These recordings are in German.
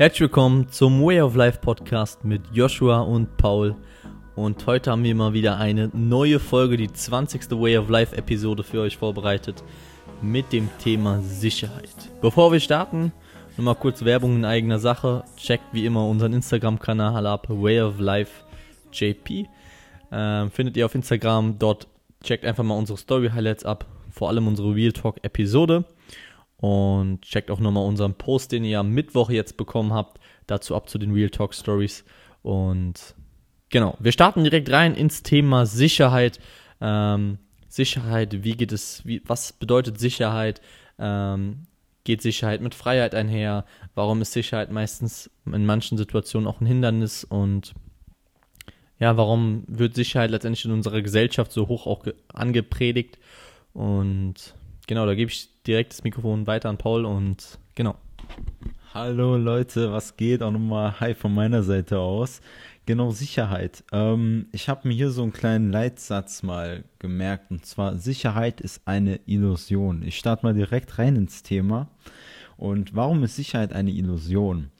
Herzlich willkommen zum Way of Life Podcast mit Joshua und Paul. Und heute haben wir mal wieder eine neue Folge, die 20. Way of Life Episode für euch vorbereitet mit dem Thema Sicherheit. Bevor wir starten, nochmal kurz Werbung in eigener Sache. Checkt wie immer unseren Instagram-Kanal ab, Way of Life JP. Ähm, findet ihr auf Instagram. Dort checkt einfach mal unsere Story-Highlights ab, vor allem unsere Real Talk-Episode. Und checkt auch nochmal unseren Post, den ihr am Mittwoch jetzt bekommen habt, dazu ab zu den Real Talk Stories. Und genau, wir starten direkt rein ins Thema Sicherheit. Ähm, Sicherheit, wie geht es, wie, was bedeutet Sicherheit? Ähm, geht Sicherheit mit Freiheit einher? Warum ist Sicherheit meistens in manchen Situationen auch ein Hindernis? Und ja, warum wird Sicherheit letztendlich in unserer Gesellschaft so hoch auch angepredigt? Und genau, da gebe ich direkt das Mikrofon weiter an Paul und genau. Hallo Leute, was geht? Auch nochmal Hi von meiner Seite aus. Genau, Sicherheit. Ähm, ich habe mir hier so einen kleinen Leitsatz mal gemerkt und zwar Sicherheit ist eine Illusion. Ich starte mal direkt rein ins Thema. Und warum ist Sicherheit eine Illusion?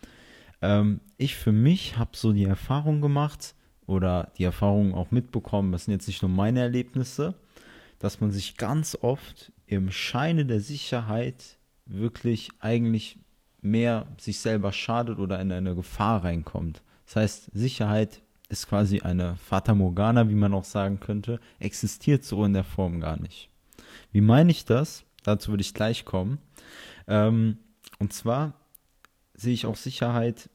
Ähm, ich für mich habe so die Erfahrung gemacht oder die Erfahrung auch mitbekommen, das sind jetzt nicht nur meine Erlebnisse, dass man sich ganz oft im Scheine der Sicherheit wirklich eigentlich mehr sich selber schadet oder in eine Gefahr reinkommt. Das heißt, Sicherheit ist quasi eine Fata Morgana, wie man auch sagen könnte, existiert so in der Form gar nicht. Wie meine ich das? Dazu würde ich gleich kommen. Ähm, und zwar sehe ich auch Sicherheit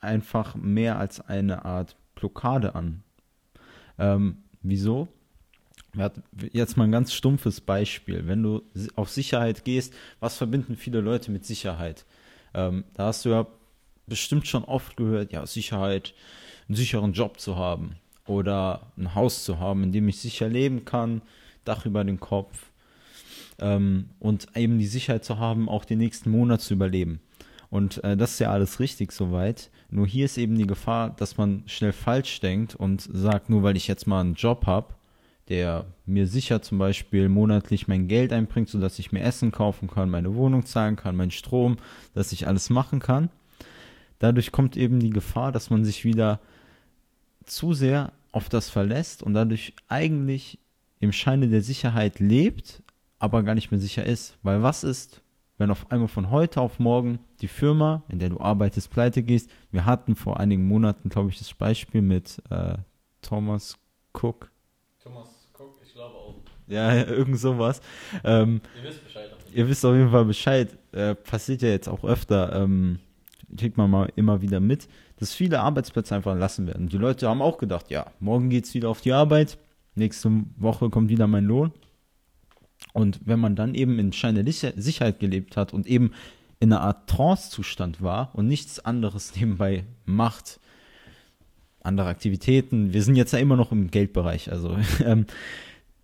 einfach mehr als eine Art Blockade an. Ähm, wieso? Jetzt mal ein ganz stumpfes Beispiel. Wenn du auf Sicherheit gehst, was verbinden viele Leute mit Sicherheit? Ähm, da hast du ja bestimmt schon oft gehört, ja, Sicherheit, einen sicheren Job zu haben oder ein Haus zu haben, in dem ich sicher leben kann, Dach über den Kopf ähm, und eben die Sicherheit zu haben, auch den nächsten Monat zu überleben. Und äh, das ist ja alles richtig soweit. Nur hier ist eben die Gefahr, dass man schnell falsch denkt und sagt, nur weil ich jetzt mal einen Job habe, der mir sicher zum Beispiel monatlich mein Geld einbringt, sodass ich mir Essen kaufen kann, meine Wohnung zahlen kann, meinen Strom, dass ich alles machen kann. Dadurch kommt eben die Gefahr, dass man sich wieder zu sehr auf das verlässt und dadurch eigentlich im Scheine der Sicherheit lebt, aber gar nicht mehr sicher ist. Weil was ist, wenn auf einmal von heute auf morgen die Firma, in der du arbeitest, pleite gehst? Wir hatten vor einigen Monaten, glaube ich, das Beispiel mit äh, Thomas Cook. Thomas Cook, ich glaube auch. Ja, irgend sowas. Ähm, ihr wisst Bescheid. Ihr wisst auf jeden Fall Bescheid. Äh, passiert ja jetzt auch öfter. Ähm, kriegt man mal immer wieder mit, dass viele Arbeitsplätze einfach entlassen werden. Die Leute haben auch gedacht, ja, morgen geht es wieder auf die Arbeit, nächste Woche kommt wieder mein Lohn. Und wenn man dann eben in Schein der Sicherheit gelebt hat und eben in einer Art Trance-Zustand war und nichts anderes nebenbei macht, andere Aktivitäten, wir sind jetzt ja immer noch im Geldbereich, also ähm,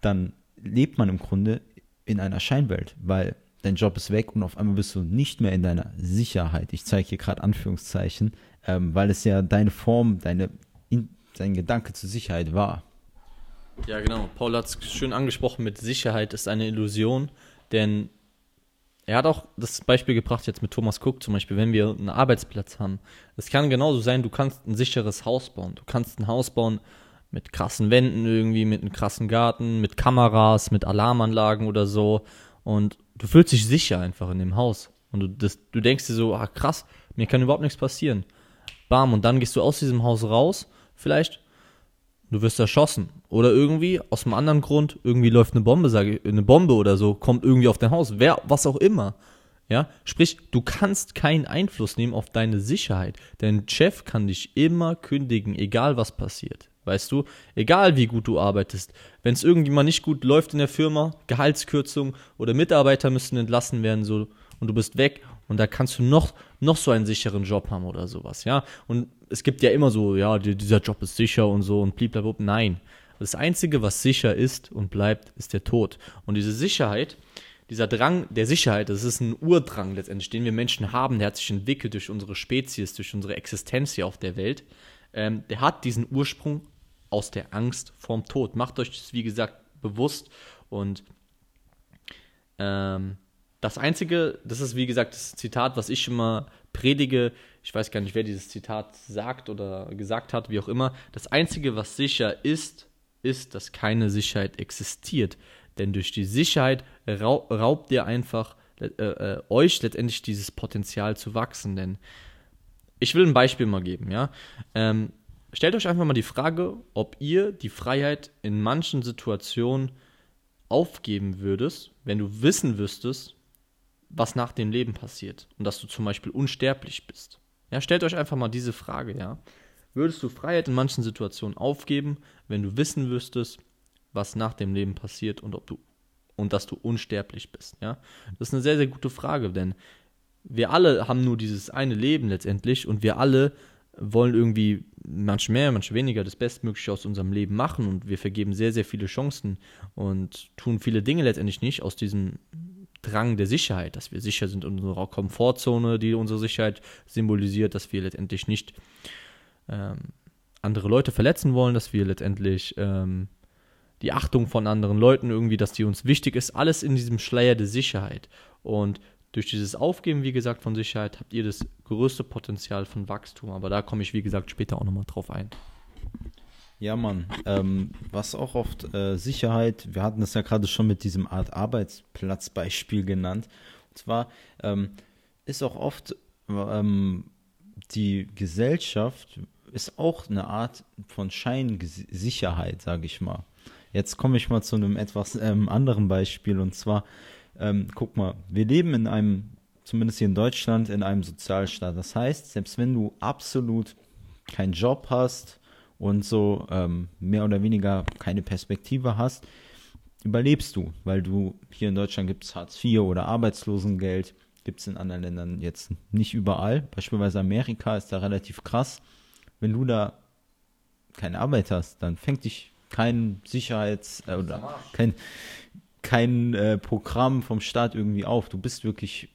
dann lebt man im Grunde in einer Scheinwelt, weil dein Job ist weg und auf einmal bist du nicht mehr in deiner Sicherheit. Ich zeige hier gerade Anführungszeichen, ähm, weil es ja deine Form, deine, in, dein Gedanke zur Sicherheit war. Ja, genau. Paul hat es schön angesprochen mit Sicherheit ist eine Illusion, denn er hat auch das Beispiel gebracht jetzt mit Thomas Cook zum Beispiel, wenn wir einen Arbeitsplatz haben. Es kann genauso sein, du kannst ein sicheres Haus bauen. Du kannst ein Haus bauen mit krassen Wänden irgendwie, mit einem krassen Garten, mit Kameras, mit Alarmanlagen oder so. Und du fühlst dich sicher einfach in dem Haus. Und du, das, du denkst dir so, ah krass, mir kann überhaupt nichts passieren. Bam, und dann gehst du aus diesem Haus raus, vielleicht, du wirst erschossen. Oder irgendwie, aus einem anderen Grund, irgendwie läuft eine Bombe, sage ich, eine Bombe oder so, kommt irgendwie auf dein Haus. Wer, was auch immer. Ja, sprich, du kannst keinen Einfluss nehmen auf deine Sicherheit. Dein Chef kann dich immer kündigen, egal was passiert. Weißt du, egal wie gut du arbeitest, wenn es irgendwie mal nicht gut läuft in der Firma, Gehaltskürzung oder Mitarbeiter müssen entlassen werden, so und du bist weg und da kannst du noch, noch so einen sicheren Job haben oder sowas, ja. Und es gibt ja immer so, ja, dieser Job ist sicher und so und blablabla. Nein. Das Einzige, was sicher ist und bleibt, ist der Tod. Und diese Sicherheit, dieser Drang der Sicherheit, das ist ein Urdrang letztendlich, den wir Menschen haben, der hat sich entwickelt durch unsere Spezies, durch unsere Existenz hier auf der Welt. Ähm, der hat diesen Ursprung aus der Angst vorm Tod. Macht euch das, wie gesagt, bewusst und ähm, das Einzige, das ist wie gesagt das Zitat, was ich immer predige. Ich weiß gar nicht, wer dieses Zitat sagt oder gesagt hat, wie auch immer. Das Einzige, was sicher ist, ist, dass keine Sicherheit existiert. Denn durch die Sicherheit raubt ihr einfach äh, äh, euch letztendlich dieses Potenzial zu wachsen. Denn ich will ein Beispiel mal geben, ja. Ähm, stellt euch einfach mal die Frage, ob ihr die Freiheit in manchen Situationen aufgeben würdest, wenn du wissen wüsstest, was nach dem Leben passiert und dass du zum Beispiel unsterblich bist. Ja, stellt euch einfach mal diese Frage, ja. Würdest du Freiheit in manchen Situationen aufgeben, wenn du wissen wüsstest, was nach dem Leben passiert und ob du und dass du unsterblich bist, ja? Das ist eine sehr sehr gute Frage, denn wir alle haben nur dieses eine Leben letztendlich und wir alle wollen irgendwie manche mehr, manche weniger das Bestmögliche aus unserem Leben machen und wir vergeben sehr, sehr viele Chancen und tun viele Dinge letztendlich nicht aus diesem Drang der Sicherheit, dass wir sicher sind in unserer Komfortzone, die unsere Sicherheit symbolisiert, dass wir letztendlich nicht ähm, andere Leute verletzen wollen, dass wir letztendlich ähm, die Achtung von anderen Leuten irgendwie, dass die uns wichtig ist, alles in diesem Schleier der Sicherheit. Und durch dieses Aufgeben, wie gesagt, von Sicherheit habt ihr das größte Potenzial von Wachstum. Aber da komme ich, wie gesagt, später auch nochmal drauf ein. Ja, Mann. Ähm, was auch oft äh, Sicherheit, wir hatten das ja gerade schon mit diesem Art Arbeitsplatzbeispiel genannt. Und zwar ähm, ist auch oft ähm, die Gesellschaft ist auch eine Art von Scheinsicherheit, sage ich mal. Jetzt komme ich mal zu einem etwas ähm, anderen Beispiel und zwar ähm, guck mal, wir leben in einem, zumindest hier in Deutschland, in einem Sozialstaat. Das heißt, selbst wenn du absolut keinen Job hast und so ähm, mehr oder weniger keine Perspektive hast, überlebst du, weil du hier in Deutschland gibt es Hartz IV oder Arbeitslosengeld, gibt es in anderen Ländern jetzt nicht überall. Beispielsweise Amerika ist da relativ krass. Wenn du da keine Arbeit hast, dann fängt dich kein Sicherheits- äh, oder kein, kein äh, Programm vom Staat irgendwie auf. Du bist wirklich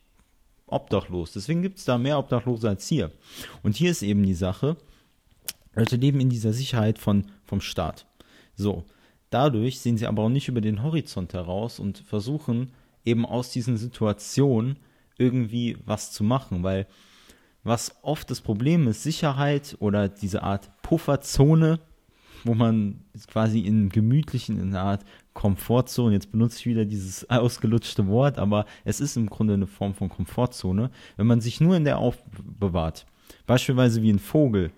obdachlos. Deswegen gibt es da mehr Obdachlose als hier. Und hier ist eben die Sache, Leute leben in dieser Sicherheit von, vom Staat. So, dadurch sehen sie aber auch nicht über den Horizont heraus und versuchen eben aus diesen Situationen irgendwie was zu machen, weil was oft das Problem ist, Sicherheit oder diese Art Pufferzone, wo man quasi in gemütlichen, in einer Art Komfortzone, jetzt benutze ich wieder dieses ausgelutschte Wort, aber es ist im Grunde eine Form von Komfortzone, wenn man sich nur in der aufbewahrt. Beispielsweise wie ein Vogel.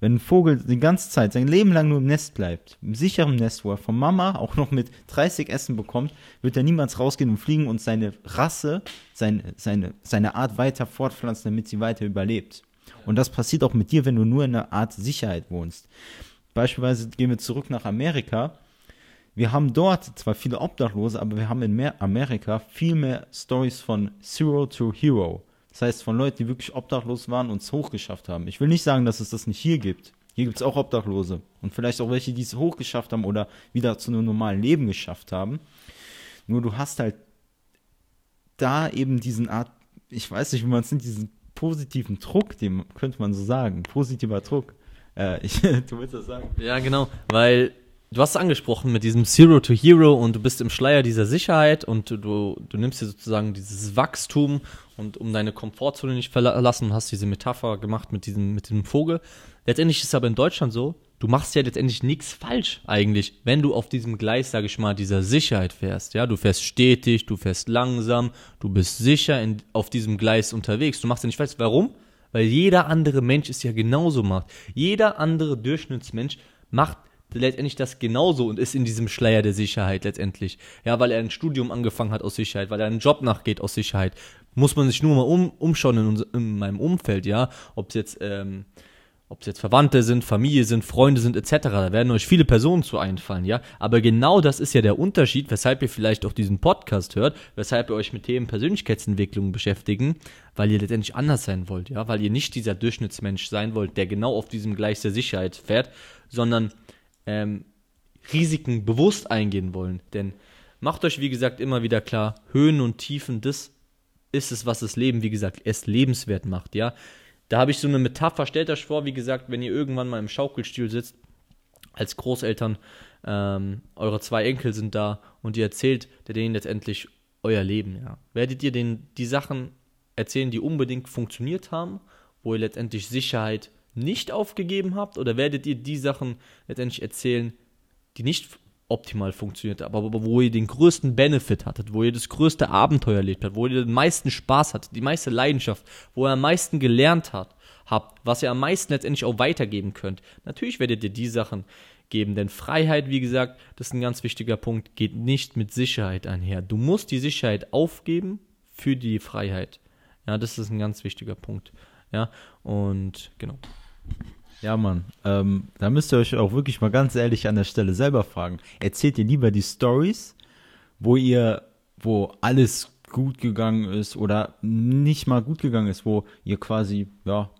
Wenn ein Vogel die ganze Zeit, sein Leben lang nur im Nest bleibt, im sicheren Nest, wo er von Mama auch noch mit 30 Essen bekommt, wird er niemals rausgehen und fliegen und seine Rasse, seine, seine, seine Art weiter fortpflanzen, damit sie weiter überlebt. Und das passiert auch mit dir, wenn du nur in einer Art Sicherheit wohnst. Beispielsweise gehen wir zurück nach Amerika. Wir haben dort zwar viele Obdachlose, aber wir haben in Amerika viel mehr Stories von Zero to Hero. Das heißt, von Leuten, die wirklich obdachlos waren und es hochgeschafft haben. Ich will nicht sagen, dass es das nicht hier gibt. Hier gibt es auch Obdachlose. Und vielleicht auch welche, die es hochgeschafft haben oder wieder zu einem normalen Leben geschafft haben. Nur du hast halt da eben diesen Art, ich weiß nicht, wie man es nennt, diesen positiven Druck, dem könnte man so sagen, positiver Druck. Äh, ich, du willst das sagen? Ja, genau, weil du hast es angesprochen mit diesem Zero to Hero und du bist im Schleier dieser Sicherheit und du, du nimmst dir sozusagen dieses Wachstum und um deine Komfortzone nicht verlassen hast diese Metapher gemacht mit diesem, mit diesem Vogel. Letztendlich ist es aber in Deutschland so, du machst ja letztendlich nichts falsch eigentlich, wenn du auf diesem Gleis, sage ich mal, dieser Sicherheit fährst. Ja, du fährst stetig, du fährst langsam, du bist sicher in, auf diesem Gleis unterwegs. Du machst ja nicht falsch. Warum? Weil jeder andere Mensch es ja genauso macht. Jeder andere Durchschnittsmensch macht letztendlich das genauso und ist in diesem Schleier der Sicherheit letztendlich. Ja, weil er ein Studium angefangen hat aus Sicherheit, weil er einen Job nachgeht aus Sicherheit. Muss man sich nur mal um, umschauen in, uns, in meinem Umfeld, ja. Ob es jetzt, ähm, ob es jetzt Verwandte sind, Familie sind, Freunde sind, etc. Da werden euch viele Personen zu einfallen, ja. Aber genau das ist ja der Unterschied, weshalb ihr vielleicht auch diesen Podcast hört, weshalb ihr euch mit Themen Persönlichkeitsentwicklung beschäftigen, weil ihr letztendlich anders sein wollt, ja. Weil ihr nicht dieser Durchschnittsmensch sein wollt, der genau auf diesem Gleis der Sicherheit fährt, sondern ähm, Risiken bewusst eingehen wollen. Denn macht euch, wie gesagt, immer wieder klar, Höhen und Tiefen, das ist es, was das Leben, wie gesagt, erst lebenswert macht, ja. Da habe ich so eine Metapher, stellt euch vor, wie gesagt, wenn ihr irgendwann mal im Schaukelstuhl sitzt, als Großeltern, ähm, eure zwei Enkel sind da und ihr erzählt denen letztendlich euer Leben, ja. Werdet ihr den, die Sachen erzählen, die unbedingt funktioniert haben, wo ihr letztendlich Sicherheit nicht aufgegeben habt, oder werdet ihr die Sachen letztendlich erzählen, die nicht optimal funktioniert, aber wo ihr den größten Benefit hattet, wo ihr das größte Abenteuer erlebt habt, wo ihr den meisten Spaß hattet, die meiste Leidenschaft, wo ihr am meisten gelernt habt, habt, was ihr am meisten letztendlich auch weitergeben könnt. Natürlich werdet ihr die Sachen geben, denn Freiheit, wie gesagt, das ist ein ganz wichtiger Punkt, geht nicht mit Sicherheit einher. Du musst die Sicherheit aufgeben für die Freiheit. Ja, das ist ein ganz wichtiger Punkt. Ja, und genau. Ja, Mann, ähm, da müsst ihr euch auch wirklich mal ganz ehrlich an der Stelle selber fragen. Erzählt ihr lieber die Stories, wo ihr, wo alles gut gegangen ist oder nicht mal gut gegangen ist, wo ihr quasi, ja,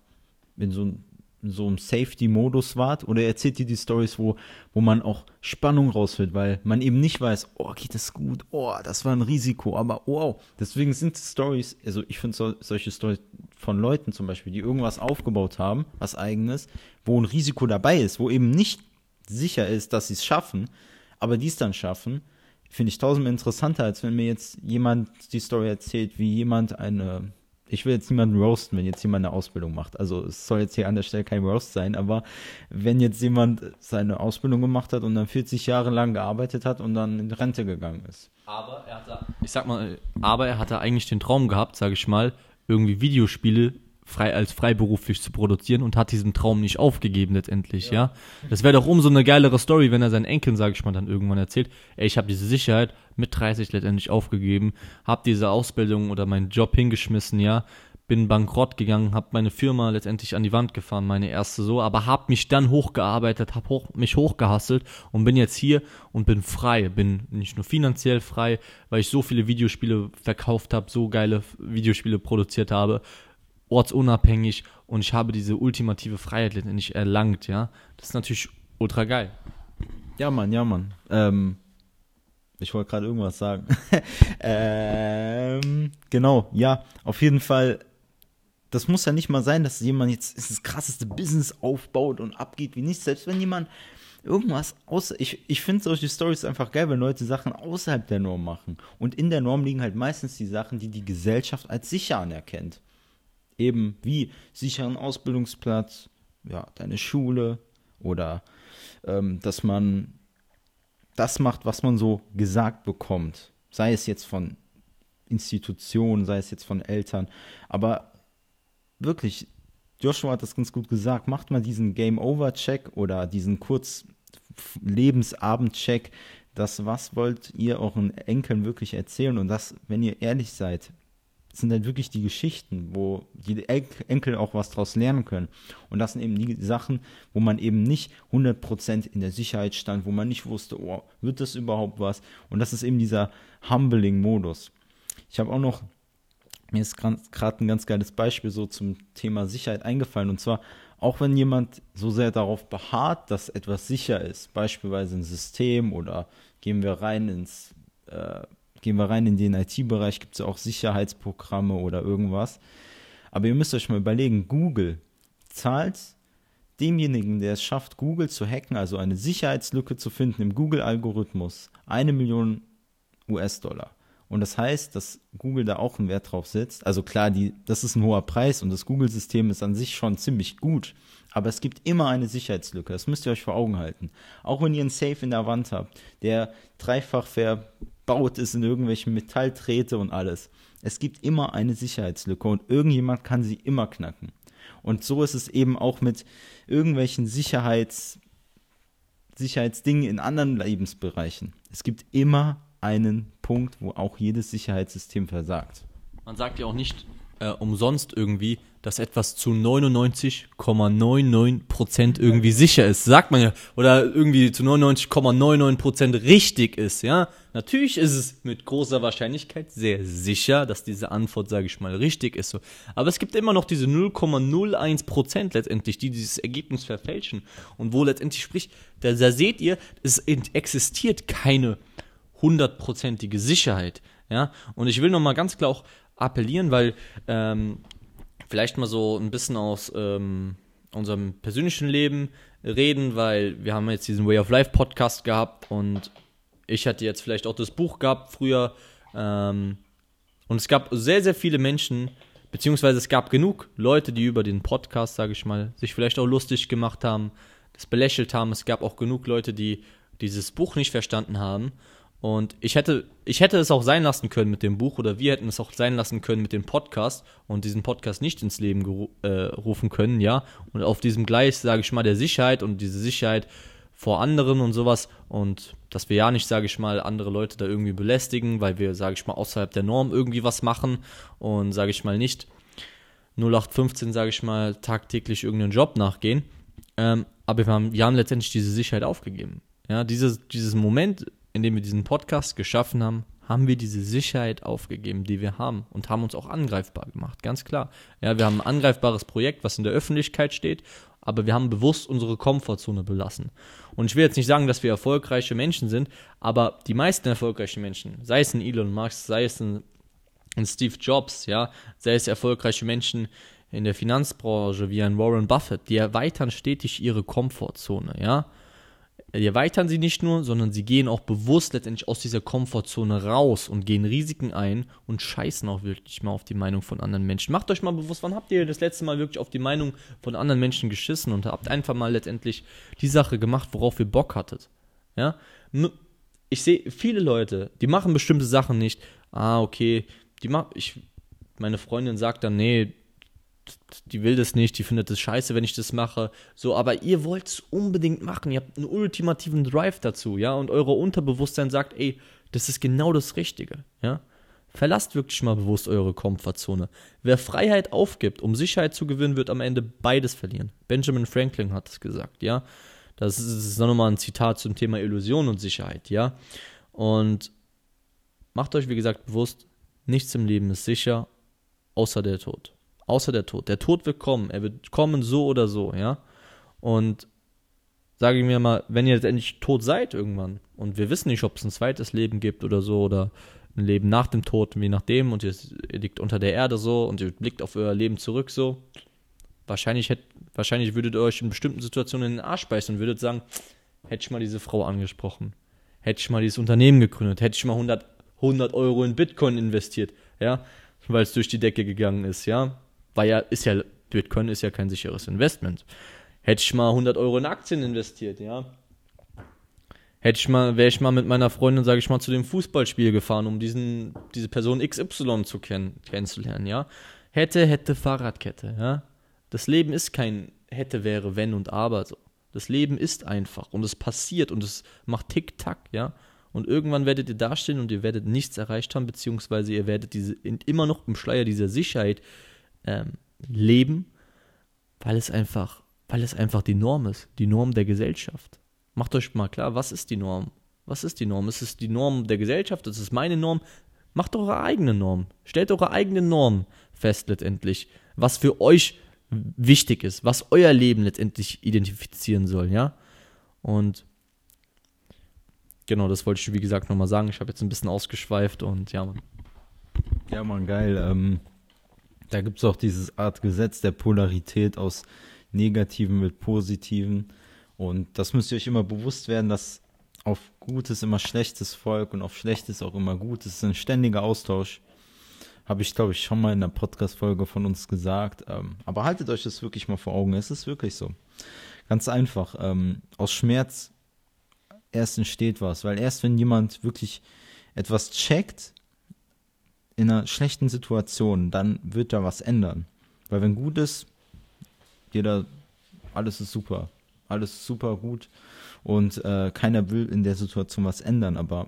in so ein so einem Safety-Modus wart. Oder erzählt ihr die Stories, wo, wo man auch Spannung rausfällt, weil man eben nicht weiß, oh, geht das gut, oh, das war ein Risiko, aber wow. Deswegen sind Stories, also ich finde so, solche Stories von Leuten zum Beispiel, die irgendwas aufgebaut haben, was eigenes, wo ein Risiko dabei ist, wo eben nicht sicher ist, dass sie es schaffen, aber die es dann schaffen, finde ich tausendmal interessanter, als wenn mir jetzt jemand die Story erzählt, wie jemand eine ich will jetzt niemanden roasten, wenn jetzt jemand eine Ausbildung macht. Also es soll jetzt hier an der Stelle kein Roast sein, aber wenn jetzt jemand seine Ausbildung gemacht hat und dann 40 Jahre lang gearbeitet hat und dann in Rente gegangen ist. Aber er hatte, ich sag mal, aber er hatte eigentlich den Traum gehabt, sage ich mal, irgendwie Videospiele frei als freiberuflich zu produzieren und hat diesen Traum nicht aufgegeben letztendlich, ja. ja? Das wäre doch umso eine geilere Story, wenn er seinen Enkeln, sage ich mal, dann irgendwann erzählt, ey, ich habe diese Sicherheit mit 30 letztendlich aufgegeben, habe diese Ausbildung oder meinen Job hingeschmissen, ja, bin bankrott gegangen, habe meine Firma letztendlich an die Wand gefahren, meine erste so, aber habe mich dann hochgearbeitet, habe hoch, mich hochgehasselt und bin jetzt hier und bin frei, bin nicht nur finanziell frei, weil ich so viele Videospiele verkauft habe, so geile Videospiele produziert habe, ortsunabhängig und ich habe diese ultimative Freiheit letztendlich erlangt, ja. Das ist natürlich ultra geil. Ja, Mann, ja, Mann. Ähm, ich wollte gerade irgendwas sagen. ähm, genau, ja, auf jeden Fall. Das muss ja nicht mal sein, dass jemand jetzt das krasseste Business aufbaut und abgeht wie nichts. Selbst wenn jemand irgendwas außer. Ich, ich finde solche Stories einfach geil, wenn Leute Sachen außerhalb der Norm machen. Und in der Norm liegen halt meistens die Sachen, die die Gesellschaft als sicher anerkennt eben wie sicheren Ausbildungsplatz, ja, deine Schule oder ähm, dass man das macht, was man so gesagt bekommt. Sei es jetzt von Institutionen, sei es jetzt von Eltern. Aber wirklich, Joshua hat das ganz gut gesagt, macht mal diesen Game-Over-Check oder diesen kurz Lebensabend-Check. Das, was wollt ihr euren Enkeln wirklich erzählen? Und das, wenn ihr ehrlich seid, sind halt wirklich die Geschichten, wo die Enkel auch was draus lernen können. Und das sind eben die Sachen, wo man eben nicht 100% in der Sicherheit stand, wo man nicht wusste, oh, wird das überhaupt was? Und das ist eben dieser Humbling-Modus. Ich habe auch noch, mir ist gerade ein ganz geiles Beispiel so zum Thema Sicherheit eingefallen. Und zwar, auch wenn jemand so sehr darauf beharrt, dass etwas sicher ist, beispielsweise ein System oder gehen wir rein ins äh, gehen wir rein in den IT-Bereich, gibt es ja auch Sicherheitsprogramme oder irgendwas. Aber ihr müsst euch mal überlegen, Google zahlt demjenigen, der es schafft, Google zu hacken, also eine Sicherheitslücke zu finden im Google-Algorithmus, eine Million US-Dollar. Und das heißt, dass Google da auch einen Wert drauf setzt. Also klar, die, das ist ein hoher Preis und das Google-System ist an sich schon ziemlich gut. Aber es gibt immer eine Sicherheitslücke. Das müsst ihr euch vor Augen halten. Auch wenn ihr einen Safe in der Wand habt, der dreifach ver verbaut ist in irgendwelchen Metallträte und alles. Es gibt immer eine Sicherheitslücke und irgendjemand kann sie immer knacken. Und so ist es eben auch mit irgendwelchen Sicherheits, Sicherheitsdingen in anderen Lebensbereichen. Es gibt immer einen Punkt, wo auch jedes Sicherheitssystem versagt. Man sagt ja auch nicht äh, umsonst irgendwie, dass etwas zu 99,99% irgendwie sicher ist. Sagt man ja. Oder irgendwie zu 99,99% richtig ist, ja. Natürlich ist es mit großer Wahrscheinlichkeit sehr sicher, dass diese Antwort, sage ich mal, richtig ist. Aber es gibt immer noch diese 0,01% letztendlich, die dieses Ergebnis verfälschen. Und wo letztendlich spricht, da, da seht ihr, es existiert keine hundertprozentige Sicherheit. Ja, und ich will nochmal ganz klar auch appellieren, weil ähm, vielleicht mal so ein bisschen aus ähm, unserem persönlichen Leben reden, weil wir haben jetzt diesen Way of Life Podcast gehabt und ich hatte jetzt vielleicht auch das Buch gehabt früher Ähm, und es gab sehr, sehr viele Menschen, beziehungsweise es gab genug Leute, die über den Podcast, sage ich mal, sich vielleicht auch lustig gemacht haben, das belächelt haben. Es gab auch genug Leute, die dieses Buch nicht verstanden haben. Und ich hätte, ich hätte es auch sein lassen können mit dem Buch oder wir hätten es auch sein lassen können mit dem Podcast und diesen Podcast nicht ins Leben äh, rufen können, ja. Und auf diesem Gleis, sage ich mal, der Sicherheit und diese Sicherheit vor anderen und sowas und dass wir ja nicht, sage ich mal, andere Leute da irgendwie belästigen, weil wir, sage ich mal, außerhalb der Norm irgendwie was machen und, sage ich mal, nicht 0815, sage ich mal, tagtäglich irgendeinen Job nachgehen. Ähm, aber wir haben, wir haben letztendlich diese Sicherheit aufgegeben. Ja, dieses, dieses Moment, in dem wir diesen Podcast geschaffen haben, haben wir diese Sicherheit aufgegeben, die wir haben und haben uns auch angreifbar gemacht, ganz klar. Ja, wir haben ein angreifbares Projekt, was in der Öffentlichkeit steht, aber wir haben bewusst unsere Komfortzone belassen. Und ich will jetzt nicht sagen, dass wir erfolgreiche Menschen sind, aber die meisten erfolgreichen Menschen, sei es ein Elon Musk, sei es ein, ein Steve Jobs, ja, sei es erfolgreiche Menschen in der Finanzbranche wie ein Warren Buffett, die erweitern stetig ihre Komfortzone, ja die erweitern sie nicht nur, sondern sie gehen auch bewusst letztendlich aus dieser Komfortzone raus und gehen Risiken ein und scheißen auch wirklich mal auf die Meinung von anderen Menschen. Macht euch mal bewusst, wann habt ihr das letzte Mal wirklich auf die Meinung von anderen Menschen geschissen und habt einfach mal letztendlich die Sache gemacht, worauf ihr Bock hattet. Ja? Ich sehe viele Leute, die machen bestimmte Sachen nicht. Ah, okay, die ich, meine Freundin sagt dann, nee, die will das nicht, die findet das scheiße, wenn ich das mache. So, aber ihr wollt es unbedingt machen. Ihr habt einen ultimativen Drive dazu, ja, und euer Unterbewusstsein sagt, ey, das ist genau das Richtige, ja. Verlasst wirklich mal bewusst eure Komfortzone. Wer Freiheit aufgibt, um Sicherheit zu gewinnen, wird am Ende beides verlieren. Benjamin Franklin hat es gesagt, ja. Das ist, das ist nochmal ein Zitat zum Thema Illusion und Sicherheit, ja. Und macht euch, wie gesagt, bewusst, nichts im Leben ist sicher, außer der Tod außer der Tod. Der Tod wird kommen. Er wird kommen so oder so, ja. Und sage ich mir mal, wenn ihr endlich tot seid irgendwann und wir wissen nicht, ob es ein zweites Leben gibt oder so oder ein Leben nach dem Tod, je nachdem, und ihr, ihr liegt unter der Erde so und ihr blickt auf euer Leben zurück so, wahrscheinlich, hätt, wahrscheinlich würdet ihr euch in bestimmten Situationen in den Arsch beißen und würdet sagen, hätte ich mal diese Frau angesprochen, hätte ich mal dieses Unternehmen gegründet, hätte ich mal 100, 100 Euro in Bitcoin investiert, ja, weil es durch die Decke gegangen ist, ja, war ja, ist ja, Bitcoin ist ja kein sicheres Investment. Hätte ich mal 100 Euro in Aktien investiert, ja. Hätte ich mal, wäre ich mal mit meiner Freundin, sage ich mal, zu dem Fußballspiel gefahren, um diesen, diese Person XY zu kennen, kennenzulernen, ja. Hätte, hätte, Fahrradkette, ja. Das Leben ist kein hätte, wäre, wenn und aber so. Das Leben ist einfach und es passiert und es macht Tick-Tack, ja. Und irgendwann werdet ihr dastehen und ihr werdet nichts erreicht haben, beziehungsweise ihr werdet diese, immer noch im Schleier dieser Sicherheit ähm, leben, weil es einfach, weil es einfach die Norm ist, die Norm der Gesellschaft. Macht euch mal klar, was ist die Norm? Was ist die Norm? Ist es die Norm der Gesellschaft? Ist es meine Norm? Macht eure eigene Norm. Stellt eure eigene Norm fest letztendlich, was für euch wichtig ist, was euer Leben letztendlich identifizieren soll, ja? Und genau, das wollte ich wie gesagt nochmal sagen. Ich habe jetzt ein bisschen ausgeschweift und ja, Mann. Ja, Mann, geil. Ähm, da gibt es auch dieses Art Gesetz der Polarität aus Negativen mit Positiven. Und das müsst ihr euch immer bewusst werden, dass auf Gutes immer Schlechtes folgt und auf Schlechtes auch immer Gutes. Es ist ein ständiger Austausch. Habe ich, glaube ich, schon mal in einer Podcast-Folge von uns gesagt. Ähm, aber haltet euch das wirklich mal vor Augen. Es ist wirklich so. Ganz einfach. Ähm, aus Schmerz erst entsteht was. Weil erst wenn jemand wirklich etwas checkt, in einer schlechten Situation, dann wird da was ändern. Weil wenn gut ist, jeder, alles ist super. Alles ist super gut. Und äh, keiner will in der Situation was ändern. Aber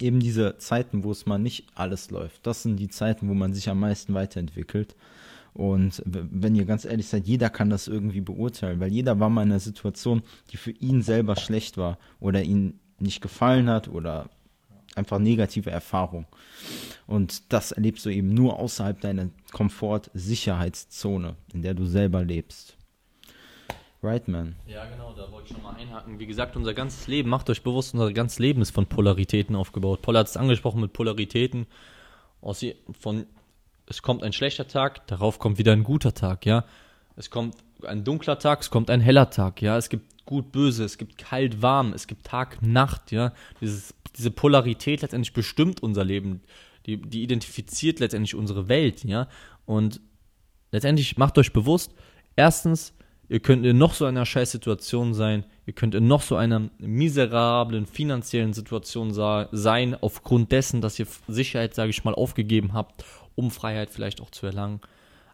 eben diese Zeiten, wo es mal nicht alles läuft, das sind die Zeiten, wo man sich am meisten weiterentwickelt. Und wenn ihr ganz ehrlich seid, jeder kann das irgendwie beurteilen, weil jeder war mal in einer Situation, die für ihn selber schlecht war oder ihn nicht gefallen hat oder einfach negative Erfahrung. Und das erlebst du eben nur außerhalb deiner Komfort-Sicherheitszone, in der du selber lebst. Right, man. Ja, genau, da wollte ich nochmal einhaken. Wie gesagt, unser ganzes Leben, macht euch bewusst, unser ganzes Leben ist von Polaritäten aufgebaut. Paul hat es angesprochen mit Polaritäten. Aus, von, es kommt ein schlechter Tag, darauf kommt wieder ein guter Tag, ja. Es kommt ein dunkler Tag, es kommt ein heller Tag, ja. Es gibt gut, böse, es gibt kalt, warm, es gibt Tag, Nacht, ja. Dieses diese Polarität letztendlich bestimmt unser Leben. Die, die identifiziert letztendlich unsere Welt, ja. Und letztendlich macht euch bewusst, erstens, ihr könnt in noch so einer Scheißsituation sein, ihr könnt in noch so einer miserablen finanziellen Situation sein, aufgrund dessen, dass ihr Sicherheit, sage ich mal, aufgegeben habt, um Freiheit vielleicht auch zu erlangen.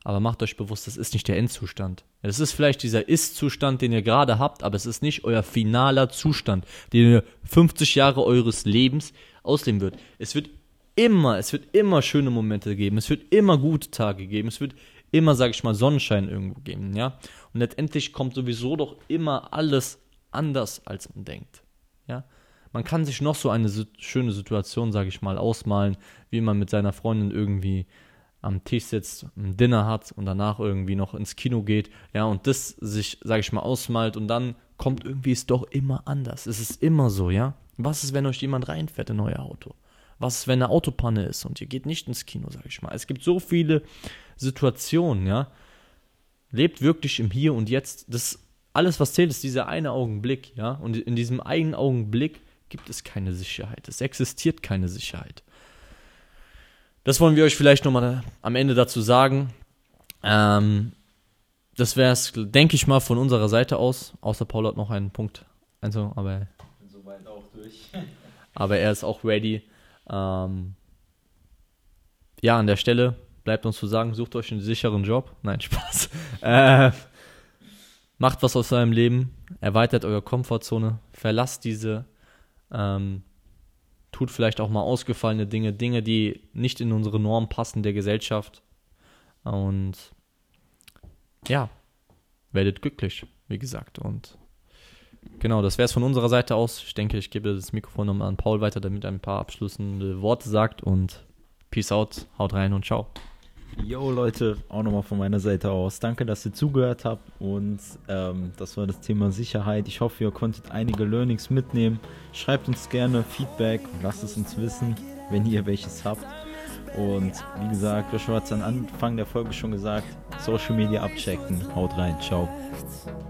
Aber macht euch bewusst, das ist nicht der Endzustand. Es ist vielleicht dieser Ist-Zustand, den ihr gerade habt, aber es ist nicht euer finaler Zustand, den ihr 50 Jahre eures Lebens ausleben wird. Es wird immer, es wird immer schöne Momente geben, es wird immer gute Tage geben, es wird immer, sage ich mal, Sonnenschein irgendwo geben, ja. Und letztendlich kommt sowieso doch immer alles anders, als man denkt, ja. Man kann sich noch so eine schöne Situation, sage ich mal, ausmalen, wie man mit seiner Freundin irgendwie am Tisch sitzt, ein Dinner hat und danach irgendwie noch ins Kino geht, ja, und das sich, sage ich mal, ausmalt und dann kommt irgendwie es doch immer anders. Es ist immer so, ja. Was ist, wenn euch jemand reinfährt in euer Auto? Was ist, wenn eine Autopanne ist und ihr geht nicht ins Kino, sage ich mal. Es gibt so viele Situationen, ja. Lebt wirklich im Hier und Jetzt. Das alles, was zählt, ist dieser eine Augenblick, ja. Und in diesem einen Augenblick gibt es keine Sicherheit. Es existiert keine Sicherheit. Das wollen wir euch vielleicht nochmal am Ende dazu sagen. Ähm, das wäre es, denke ich mal, von unserer Seite aus. Außer Paul hat noch einen Punkt. Also, aber, Soweit auch durch. aber er ist auch ready. Ähm, ja, an der Stelle bleibt uns zu sagen, sucht euch einen sicheren Job. Nein, Spaß. äh, macht was aus eurem Leben. Erweitert eure Komfortzone. Verlasst diese. Ähm, tut vielleicht auch mal ausgefallene Dinge, Dinge, die nicht in unsere Norm passen der Gesellschaft. Und ja, werdet glücklich, wie gesagt. Und genau, das wäre es von unserer Seite aus. Ich denke, ich gebe das Mikrofon nochmal an Paul weiter, damit er ein paar abschließende Worte sagt. Und Peace out, haut rein und ciao. Yo Leute, auch nochmal von meiner Seite aus. Danke, dass ihr zugehört habt und ähm, das war das Thema Sicherheit. Ich hoffe, ihr konntet einige Learnings mitnehmen. Schreibt uns gerne Feedback, lasst es uns wissen, wenn ihr welches habt. Und wie gesagt, Joshua hat es am Anfang der Folge schon gesagt, Social Media abchecken. Haut rein, ciao.